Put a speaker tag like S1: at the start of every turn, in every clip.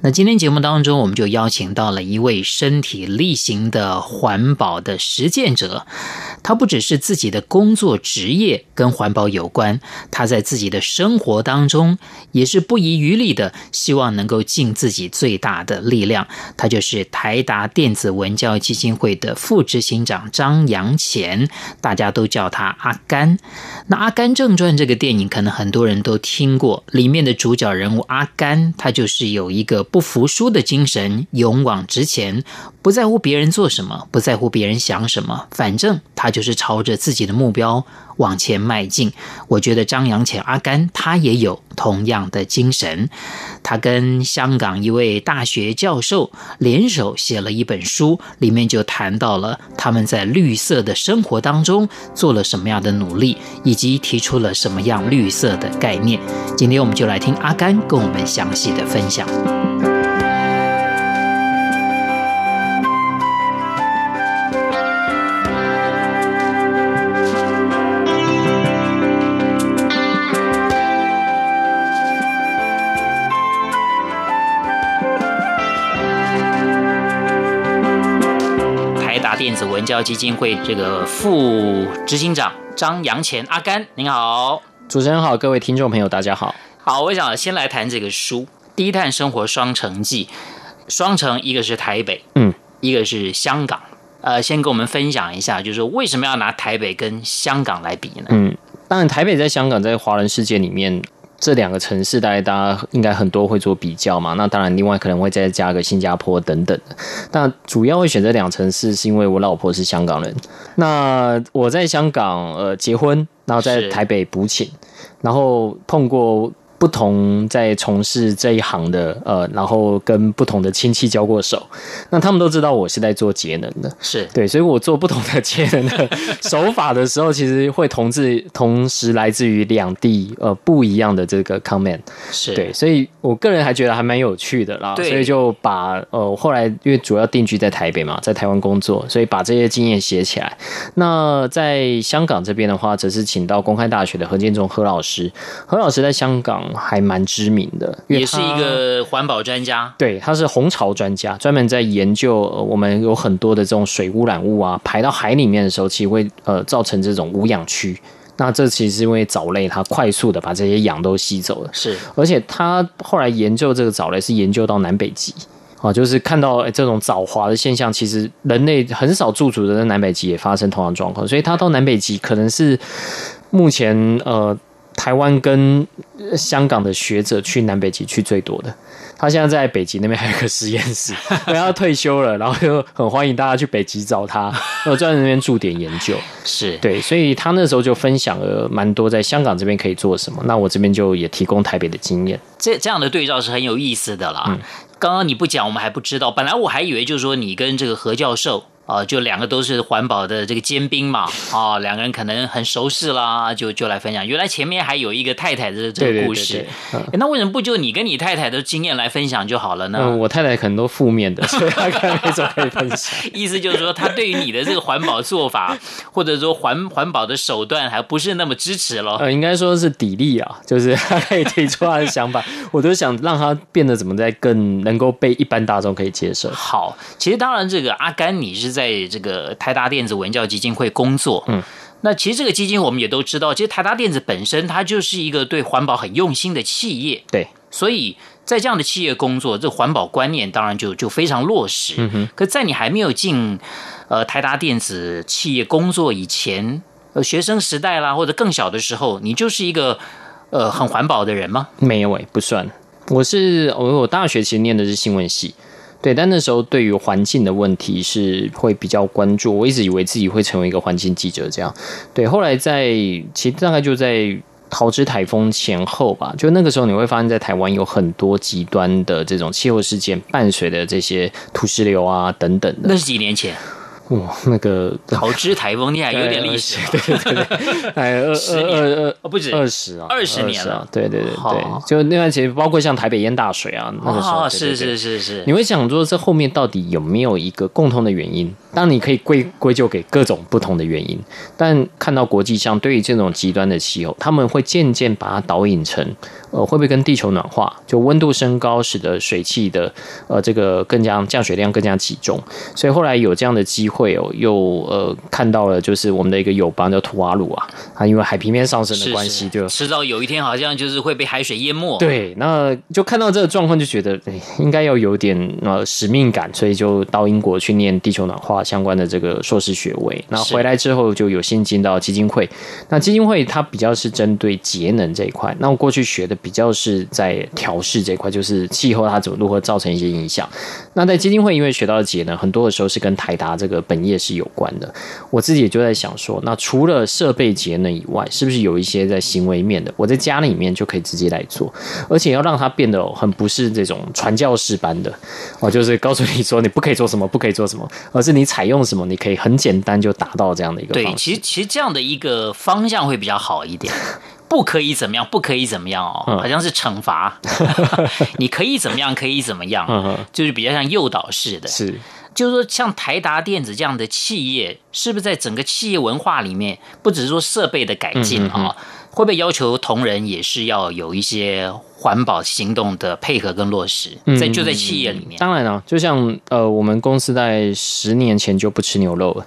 S1: 那今天节目当中，我们就邀请到了一位身体力行的环保的实践者。他不只是自己的工作职业跟环保有关，他在自己的生活当中也是不遗余力的，希望能够尽自己最大的力量。他就是台达电子文教基金会的副执行长张扬潜，大家都叫他阿甘。那《阿甘正传》这个电影，可能很多人都听过，里面的主角人物阿甘，他就是有一个不服输的精神，勇往直前，不在乎别人做什么，不在乎别人想什么，反正他。就是朝着自己的目标往前迈进。我觉得张扬潜阿甘他也有同样的精神。他跟香港一位大学教授联手写了一本书，里面就谈到了他们在绿色的生活当中做了什么样的努力，以及提出了什么样绿色的概念。今天我们就来听阿甘跟我们详细的分享。电子文教基金会这个副执行长张扬前阿甘，您好，
S2: 主持人好，各位听众朋友，大家好。
S1: 好，我想先来谈这个书《低碳生活双城记》，双城一个是台北，嗯，一个是香港。呃，先跟我们分享一下，就是说为什么要拿台北跟香港来比呢？
S2: 嗯，当然，台北在香港在华人世界里面。这两个城市，大概大家应该很多会做比较嘛。那当然，另外可能会再加个新加坡等等的。那主要会选择两城市，是因为我老婆是香港人。那我在香港呃结婚，然后在台北补寝，然后碰过。不同在从事这一行的呃，然后跟不同的亲戚交过手，那他们都知道我是在做节能的，
S1: 是。
S2: 对，所以我做不同的节能的手法的时候，其实会同自 同时来自于两地呃不一样的这个 comment，
S1: 是。
S2: 对，所以我个人还觉得还蛮有趣的啦，所以就把呃后来因为主要定居在台北嘛，在台湾工作，所以把这些经验写起来。那在香港这边的话，则是请到公开大学的何建中何老师，何老师在香港。还蛮知名的，
S1: 也是一个环保专家。
S2: 对，他是红潮专家，专门在研究我们有很多的这种水污染物啊，排到海里面的时候，其实会呃造成这种无氧区。那这其实是因为藻类它快速的把这些氧都吸走了。
S1: 是，
S2: 而且他后来研究这个藻类是研究到南北极啊，就是看到这种藻华的现象，其实人类很少驻足的在南北极也发生同样状况，所以他到南北极可能是目前呃。台湾跟香港的学者去南北极去最多的，他现在在北极那边还有个实验室，他退休了，然后就很欢迎大家去北极找他，然后在那边驻点研究。
S1: 是
S2: 对，所以他那时候就分享了蛮多在香港这边可以做什么，那我这边就也提供台北的经验。
S1: 这这样的对照是很有意思的啦。嗯，刚刚你不讲，我们还不知道。本来我还以为就是说你跟这个何教授。啊，就两个都是环保的这个尖兵嘛，啊，两个人可能很熟识啦，就就来分享。原来前面还有一个太太的这个故事，对对对对，那为什么不就你跟你太太的经验来分享就好了呢？
S2: 嗯，我太太可能都负面的，所以她可能没什么可以分享。
S1: 意思就是说，她对于你的这个环保做法，或者说环环保的手段，还不是那么支持咯。
S2: 呃，应该说是砥砺啊，就是她可以提出她的想法，我都想让她变得怎么在更能够被一般大众可以接受。
S1: 好，其实当然这个阿甘，你是在这个台达电子文教基金会工作，嗯，那其实这个基金我们也都知道，其实台达电子本身它就是一个对环保很用心的企业，
S2: 对，
S1: 所以在这样的企业工作，这环保观念当然就就非常落实。嗯哼，可在你还没有进呃台达电子企业工作以前，呃学生时代啦或者更小的时候，你就是一个呃很环保的人吗？
S2: 没有诶、欸，不算，我是我我大学其实念的是新闻系。对，但那时候对于环境的问题是会比较关注。我一直以为自己会成为一个环境记者，这样。对，后来在其实大概就在桃之台风前后吧，就那个时候你会发现在台湾有很多极端的这种气候事件，伴随的这些土石流啊等等的。
S1: 那是几年前。
S2: 哇，那个
S1: 桃之台风，你还有点历史，
S2: 对对对，哎，二 二二二
S1: 哦，不止。
S2: 二十啊，
S1: 二十年了，
S2: 对对对对，就那段时间，包括像台北淹大水啊，那个时候，
S1: 是是是是，
S2: 你会想说这后面到底有没有一个共通的原因？当然你可以归归咎给各种不同的原因，但看到国际上对于这种极端的气候，他们会渐渐把它导引成。呃，会不会跟地球暖化，就温度升高，使得水汽的呃这个更加降水量更加集中？所以后来有这样的机会哦，又呃看到了，就是我们的一个友邦叫图瓦鲁啊，它因为海平面上升的关系，就迟
S1: 早有一天好像就是会被海水淹没。
S2: 对，那就看到这个状况，就觉得哎，应该要有点呃使命感，所以就到英国去念地球暖化相关的这个硕士学位。那回来之后就有幸进到基金会，那基金会它比较是针对节能这一块，那我过去学的。比较是在调试这块，就是气候它怎么如何造成一些影响。那在基金会，因为学到的节能，很多的时候是跟台达这个本业是有关的。我自己也就在想说，那除了设备节能以外，是不是有一些在行为面的，我在家里面就可以直接来做，而且要让它变得很不是这种传教士般的哦，就是告诉你说你不可以做什么，不可以做什么，而是你采用什么，你可以很简单就达到这样的一个方。
S1: 对，其实其实这样的一个方向会比较好一点。不可以怎么样？不可以怎么样哦？嗯、好像是惩罚。你可以怎么样？可以怎么样？嗯、就是比较像诱导式的。
S2: 是，
S1: 就是说，像台达电子这样的企业，是不是在整个企业文化里面，不只是说设备的改进啊、会不会要求同仁也是要有一些环保行动的配合跟落实？在就在企业里面，
S2: 当然了，就像呃，我们公司在十年前就不吃牛肉了。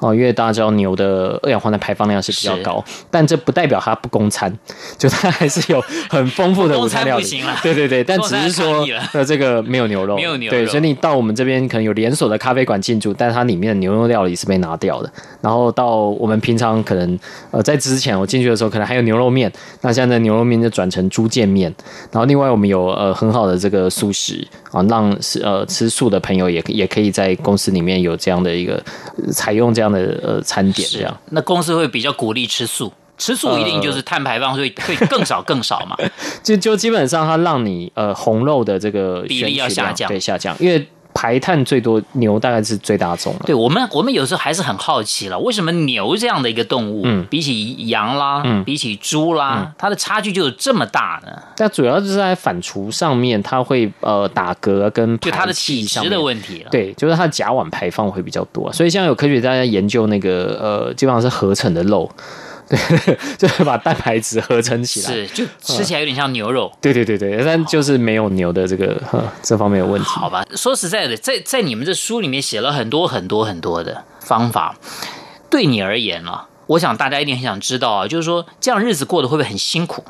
S2: 哦，因为大家知道牛的二氧化碳排放量是比较高，但这不代表它不供餐，就它还是有很丰富的午餐料理。对对对，但只是说呃，这个没有牛肉，
S1: 没有牛肉。
S2: 对，所以你到我们这边可能有连锁的咖啡馆进驻，但它里面的牛肉料理是被拿掉的。然后到我们平常可能呃，在之前我进去的时候，可能还有牛肉面，那现在牛肉面就转成猪腱面。然后另外我们有呃很好的这个素食啊，让是呃吃素的朋友也也可以在公司里面有这样的一个采用这样的。呃餐点这样，
S1: 那公司会比较鼓励吃素，吃素一定就是碳排放会会更少更少嘛？
S2: 就就基本上它让你呃红肉的这个
S1: 比例要下降，
S2: 对下降，因为。排碳最多牛大概是最大宗的。
S1: 对我们，我们有时候还是很好奇了，为什么牛这样的一个动物，嗯，比起羊啦，嗯，比起猪啦，嗯，它的差距就有这么大呢？
S2: 但主要就是在反刍上面，它会呃打嗝跟就它的体质
S1: 的问题了。
S2: 对，就是它的甲烷排放会比较多，所以现在有科学家在研究那个呃，基本上是合成的肉。对，就是把蛋白质合成起来，
S1: 是就吃起来有点像牛肉。
S2: 对对对对，但就是没有牛的这个这方面有问题。
S1: 好吧，说实在的，在在你们这书里面写了很多很多很多的方法，对你而言啊，我想大家一定很想知道啊，就是说这样日子过得会不会很辛苦？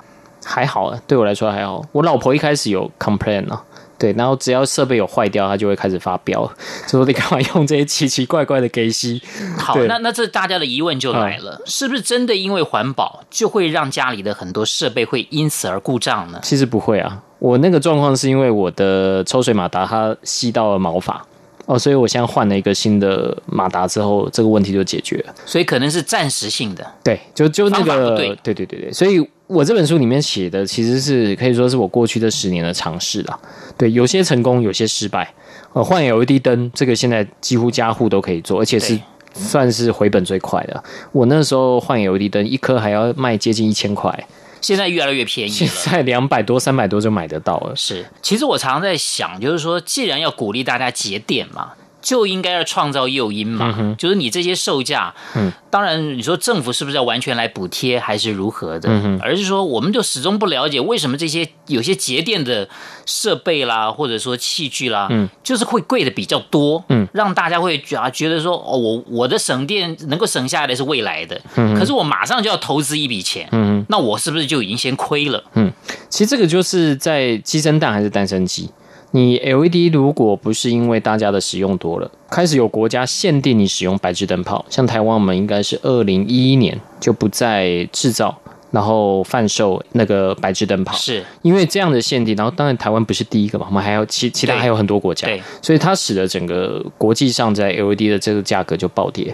S2: 还好啊，对我来说还好。我老婆一开始有 complain 啊。对，然后只要设备有坏掉，它就会开始发飙，就说你干嘛用这些奇奇怪怪的给息？
S1: 好，那那这大家的疑问就来了，嗯，是不是真的因为环保就会让家里的很多设备会因此而故障呢？
S2: 其实不会啊，我那个状况是因为我的抽水马达它吸到了毛发。哦，所以我现在换了一个新的马达之后，这个问题就解决了。
S1: 所以可能是暂时性的，
S2: 对，就就那个，对对对对。所以我这本书里面写的其实是可以说是我过去这十年的尝试啦。对，有些成功，有些失败。呃，换 LED 灯，这个现在几乎家户都可以做，而且是算是回本最快的。我那时候换 LED 灯，一颗还要卖接近一千块。
S1: 现在越来越便宜了，
S2: 现在两百多、三百多就买得到了。
S1: 是，其实我常常在想，就是说，既然要鼓励大家节电嘛。就应该要创造诱因嘛，嗯、就是你这些售价，嗯，当然你说政府是不是要完全来补贴，还是如何的？嗯，而是说，我们就始终不了解为什么这些有些节电的设备啦，或者说器具啦，嗯，就是会贵的比较多，嗯，让大家会觉觉得说，哦，我我的省电能够省下来的是未来的，嗯，可是我马上就要投资一笔钱，嗯，那我是不是就已经先亏了？
S2: 嗯，其实这个就是在鸡生蛋还是蛋生鸡。你 LED 如果不是因为大家的使用多了，开始有国家限定你使用白炽灯泡，像台湾我们应该是二零一一年就不再制造，然后贩售那个白炽灯泡，
S1: 是
S2: 因为这样的限定。然后当然台湾不是第一个嘛，我们还有其其他还有很多国家，对，所以它使得整个国际上在 LED 的这个价格就暴跌。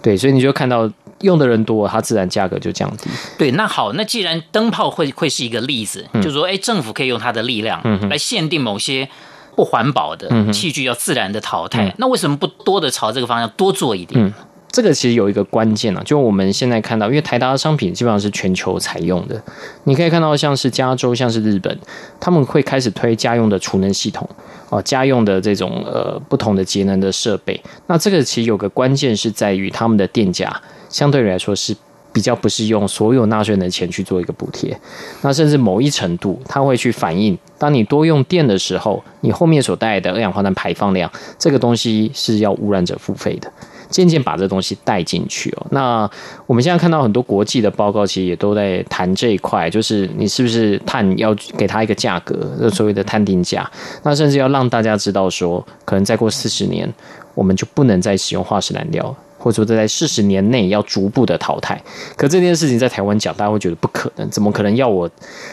S2: 对，所以你就看到用的人多，它自然价格就降低。
S1: 对，那好，那既然灯泡会会是一个例子，嗯、就是说，哎，政府可以用它的力量来限定某些不环保的器具要自然的淘汰，嗯、那为什么不多的朝这个方向多做一点？
S2: 嗯这个其实有一个关键啊，就我们现在看到，因为台达的商品基本上是全球采用的，你可以看到像是加州、像是日本，他们会开始推家用的储能系统哦，家用的这种呃不同的节能的设备。那这个其实有个关键是在于他们的电价相对来说是比较不是用所有纳税人的钱去做一个补贴，那甚至某一程度它会去反映，当你多用电的时候，你后面所带来的二氧化碳排放量，这个东西是要污染者付费的。渐渐把这东西带进去哦。那我们现在看到很多国际的报告，其实也都在谈这一块，就是你是不是碳要给它一个价格，所谓的碳定价。那甚至要让大家知道说，可能再过四十年，我们就不能再使用化石燃料，或者说在四十年内要逐步的淘汰。可这件事情在台湾讲，大家会觉得不可能，怎么可能要我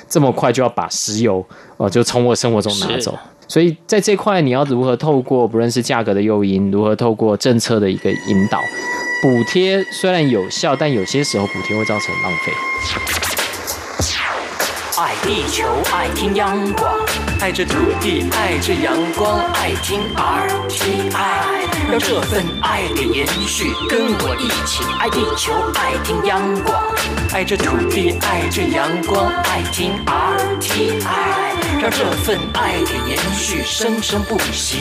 S2: 这么快就要把石油哦，就从我生活中拿走？所以在这块，你要如何透过不论是价格的诱因，如何透过政策的一个引导，补贴虽然有效，但有些时候补贴会造成浪费。
S3: 爱地球，爱听央广，爱这土地，爱这阳光，爱听 RTI，让这份爱给延续，跟我一起爱地球，爱听阳光，爱这土地，爱这阳光，爱听 RTI，让这份爱给延续生生不息。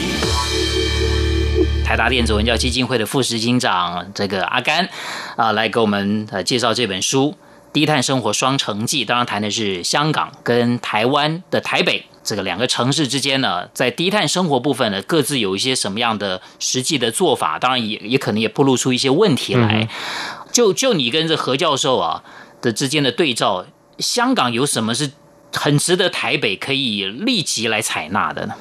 S1: 台达电子文教基金会的副执行长这个阿甘啊，来给我们呃介绍这本书。低碳生活双城记，当然谈的是香港跟台湾的台北这个两个城市之间呢，在低碳生活部分呢，各自有一些什么样的实际的做法，当然也也可能也暴露出一些问题来。就就你跟这何教授啊的之间的对照，香港有什么是很值得台北可以立即来采纳的呢？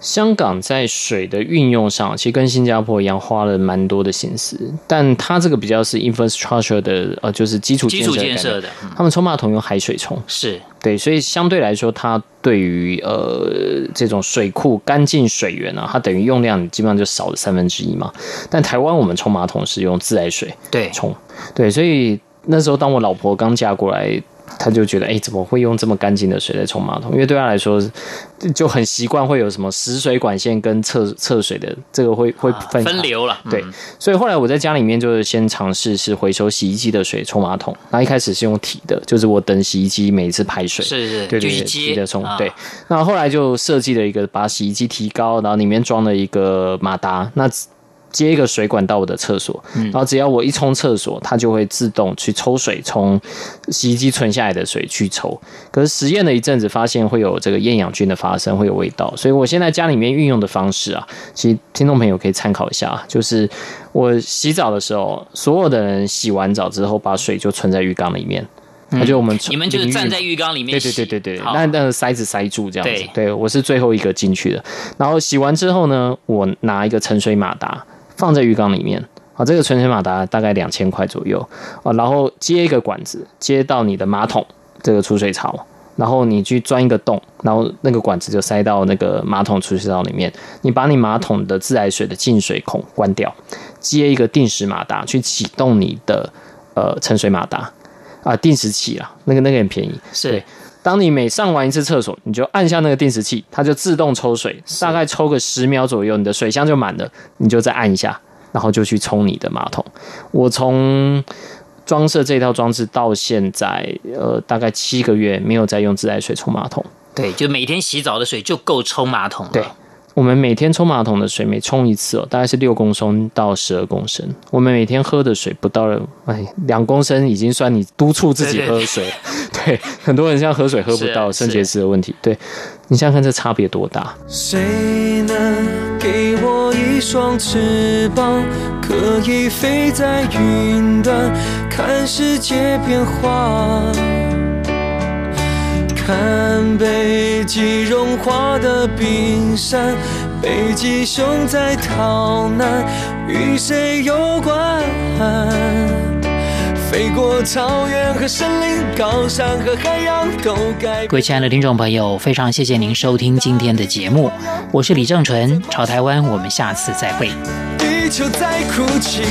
S2: 香港在水的运用上，其实跟新加坡一样，花了蛮多的心思。但它这个比较是 infrastructure 的，呃，就是基础
S1: 基础建设的。
S2: 他们冲马桶用海水冲，
S1: 是
S2: 对，所以相对来说，它对于呃这种水库干净水源啊，它等于用量基本上就少了三分之一嘛。但台湾我们冲马桶是用自来水对冲，对，所以那时候当我老婆刚嫁过来。他就觉得，哎、欸，怎么会用这么干净的水来冲马桶？因为对他来说，就很习惯会有什么食水管线跟厕厕水的这个会会分、啊、
S1: 分流了。
S2: 对，所以后来我在家里面就是先尝试是回收洗衣机的水冲马桶。那一开始是用提的，就是我等洗衣机每一次排水，
S1: 是是，
S2: 对对对，提的冲。对，那后来就设计了一个把洗衣机提高，然后里面装了一个马达。那接一个水管到我的厕所，然后只要我一冲厕所，它就会自动去抽水，从洗衣机存下来的水去抽。可是实验了一阵子，发现会有这个厌氧菌的发生，会有味道。所以我现在家里面运用的方式啊，其实听众朋友可以参考一下，就是我洗澡的时候，所有的人洗完澡之后，把水就存在浴缸里面。那就我们
S1: 你们就是站在浴缸里面，
S2: 对对对对对，那那个塞子塞住这样子。对，我是最后一个进去的。然后洗完之后呢，我拿一个盛水马达。放在浴缸里面，啊，这个存水马达大概两千块左右。啊，然后接一个管子接到你的马桶这个储水槽，然后你去钻一个洞，然后那个管子就塞到那个马桶储水槽里面，你把你马桶的自来水的进水孔关掉，接一个定时马达去启动你的呃盛水马达。啊，定时器啊，那个那个很便宜，
S1: 是。
S2: 当你每上完一次厕所，你就按下那个定时器，它就自动抽水，大概抽个十秒左右，你的水箱就满了。你就再按一下，然后就去冲你的马桶。我从装设这套装置到现在，呃，大概七个月没有再用自来水冲马桶。
S1: 对，就每天洗澡的水就够冲马桶了。
S2: 对。我们每天冲马桶的水，每冲一次哦，大概是六公升到十二公升。我们每天喝的水不到了，哎，两公升已经算你督促自己喝水。对，对，对，很多人像喝水喝不到，肾结石的问题。对，你想想看这差别多大？谁能给我一双翅膀，可以飞在云端，看世界变化？看北极融化的冰山，北极熊在逃难，与谁有关？飞过草原和森林，高山和海洋都该。
S1: 各位亲爱的听众朋友，非常谢谢您收听今天的节目，我是李正淳，朝台湾，我们下次再会。
S3: 地球在哭泣。